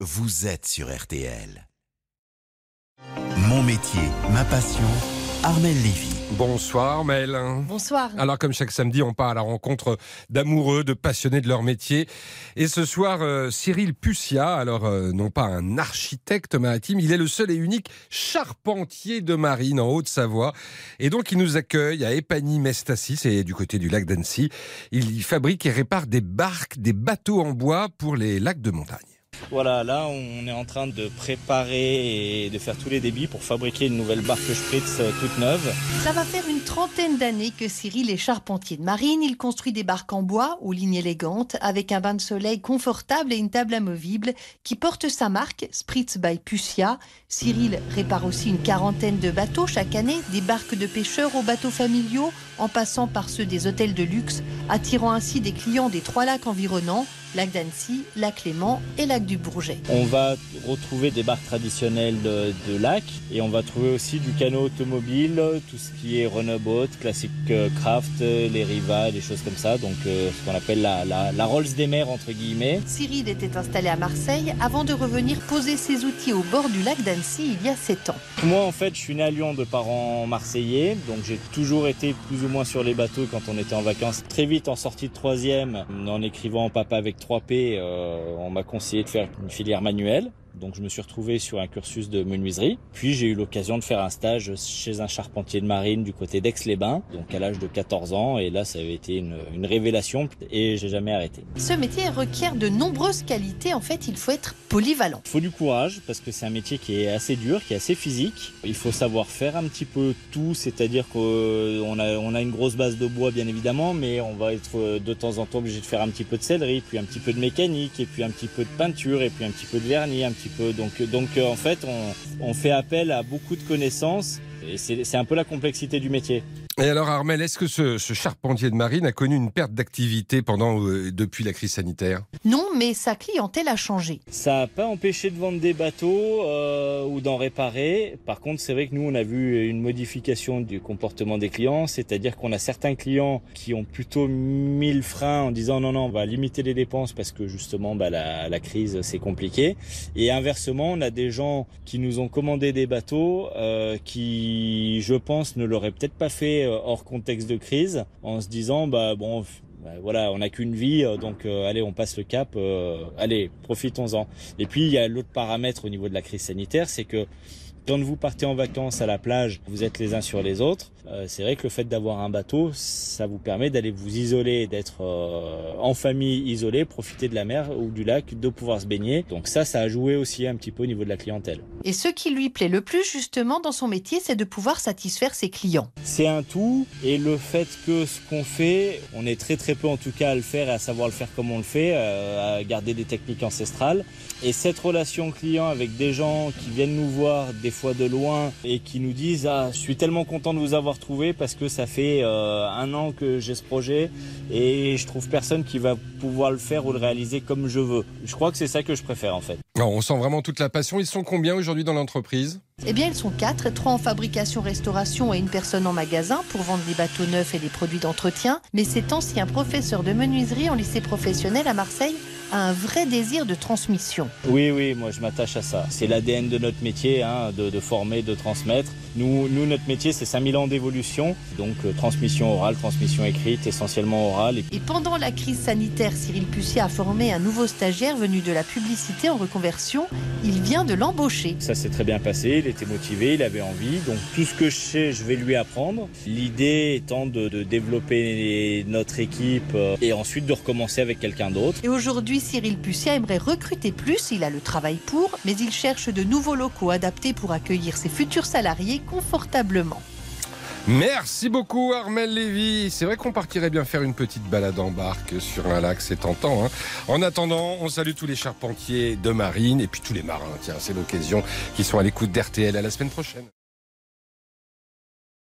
vous êtes sur RTL. Mon métier, ma passion, Armel Lévy. Bonsoir Mel. Bonsoir. Alors comme chaque samedi, on part à la rencontre d'amoureux, de passionnés de leur métier. Et ce soir, euh, Cyril Pussia, alors euh, non pas un architecte maritime, il est le seul et unique charpentier de marine en Haute-Savoie. Et donc il nous accueille à Epany-Mestasis, c'est du côté du lac d'Annecy. Il y fabrique et répare des barques, des bateaux en bois pour les lacs de montagne. Voilà, là on est en train de préparer et de faire tous les débits pour fabriquer une nouvelle barque Spritz euh, toute neuve. Ça va faire une trentaine d'années que Cyril est charpentier de marine. Il construit des barques en bois aux lignes élégantes avec un bain de soleil confortable et une table amovible qui porte sa marque Spritz by Pussia. Cyril répare aussi une quarantaine de bateaux chaque année, des barques de pêcheurs aux bateaux familiaux en passant par ceux des hôtels de luxe, attirant ainsi des clients des trois lacs environnants lac d'Annecy, lac Léman et lac du Bourget. On va retrouver des barques traditionnelles de, de lac et on va trouver aussi du canot automobile, tout ce qui est runnerboat, classique euh, craft, euh, les Riva, des choses comme ça. Donc euh, ce qu'on appelle la, la, la Rolls des mers entre guillemets. Cyril était installé à Marseille avant de revenir poser ses outils au bord du lac d'Annecy il y a 7 ans. Moi en fait je suis né à Lyon de parents marseillais, donc j'ai toujours été plus ou moins sur les bateaux quand on était en vacances. Très vite en sortie de troisième, en écrivant Papa avec 3P, euh, on m'a conseillé de faire une filière manuelle. Donc je me suis retrouvé sur un cursus de menuiserie. Puis j'ai eu l'occasion de faire un stage chez un charpentier de marine du côté d'Aix-les-Bains, donc à l'âge de 14 ans. Et là, ça avait été une, une révélation et j'ai jamais arrêté. Ce métier requiert de nombreuses qualités. En fait, il faut être polyvalent. Il faut du courage parce que c'est un métier qui est assez dur, qui est assez physique. Il faut savoir faire un petit peu tout, c'est-à-dire qu'on a, on a une grosse base de bois bien évidemment, mais on va être de temps en temps obligé de faire un petit peu de sellerie, puis un petit peu de mécanique, et puis un petit peu de peinture, et puis un petit peu de vernis, un petit Donc, euh, en fait, on, fait appel à beaucoup de connaissances et c'est un peu la complexité du métier. Et alors Armel, est-ce que ce, ce charpentier de marine a connu une perte d'activité pendant euh, depuis la crise sanitaire? Non, mais sa clientèle a changé. Ça n'a pas empêché de vendre des bateaux euh, ou d'en réparer. Par contre, c'est vrai que nous, on a vu une modification du comportement des clients, c'est-à-dire qu'on a certains clients qui ont plutôt mis le frein en disant non, non, on va limiter les dépenses parce que justement, bah, la, la crise, c'est compliqué. Et inversement, on a des gens qui nous ont commandé des bateaux euh, qui, je pense, ne l'auraient peut-être pas fait euh, hors contexte de crise, en se disant bah bon. bah, voilà, on n'a qu'une vie, euh, donc euh, allez, on passe le cap. allez, profitons-en. Et puis il y a l'autre paramètre au niveau de la crise sanitaire, c'est que quand vous partez en vacances à la plage, vous êtes les uns sur les autres. Euh, c'est vrai que le fait d'avoir un bateau, ça vous permet d'aller vous isoler, d'être euh, en famille isolée, profiter de la mer ou du lac, de pouvoir se baigner. Donc ça, ça a joué aussi un petit peu au niveau de la clientèle. Et ce qui lui plaît le plus justement dans son métier, c'est de pouvoir satisfaire ses clients. C'est un tout et le fait que ce qu'on fait, on est très très peu en tout cas à le faire et à savoir le faire comme on le fait, euh, à garder des techniques ancestrales. Et cette relation client avec des gens qui viennent nous voir des fois de loin et qui nous disent ah je suis tellement content de vous avoir trouvé parce que ça fait euh, un an que j'ai ce projet et je trouve personne qui va pouvoir le faire ou le réaliser comme je veux. Je crois que c'est ça que je préfère en fait. Non, On sent vraiment toute la passion. Ils sont combien aujourd'hui dans l'entreprise? Eh bien, ils sont quatre, trois en fabrication-restauration et une personne en magasin pour vendre des bateaux neufs et des produits d'entretien. Mais cet ancien professeur de menuiserie en lycée professionnel à Marseille a un vrai désir de transmission. Oui, oui, moi je m'attache à ça. C'est l'ADN de notre métier, hein, de, de former, de transmettre. Nous, nous notre métier, c'est 5000 ans d'évolution. Donc euh, transmission orale, transmission écrite, essentiellement orale. Et Et pendant la crise sanitaire, Cyril Pussier a formé un nouveau stagiaire venu de la publicité en reconversion. Il vient de l'embaucher. ça s'est très bien passé, il était motivé, il avait envie. Donc tout ce que je sais, je vais lui apprendre. L'idée étant de, de développer notre équipe euh, et ensuite de recommencer avec quelqu'un d'autre. Et aujourd'hui, Cyril Pussier aimerait recruter plus. Il a le travail pour, mais il cherche de nouveaux locaux adaptés pour accueillir ses futurs salariés confortablement. Merci beaucoup Armel Lévy. C'est vrai qu'on partirait bien faire une petite balade en barque sur un lac, c'est tentant. hein. En attendant, on salue tous les charpentiers de marine et puis tous les marins. Tiens, c'est l'occasion qui sont à l'écoute d'RTL. À la semaine prochaine.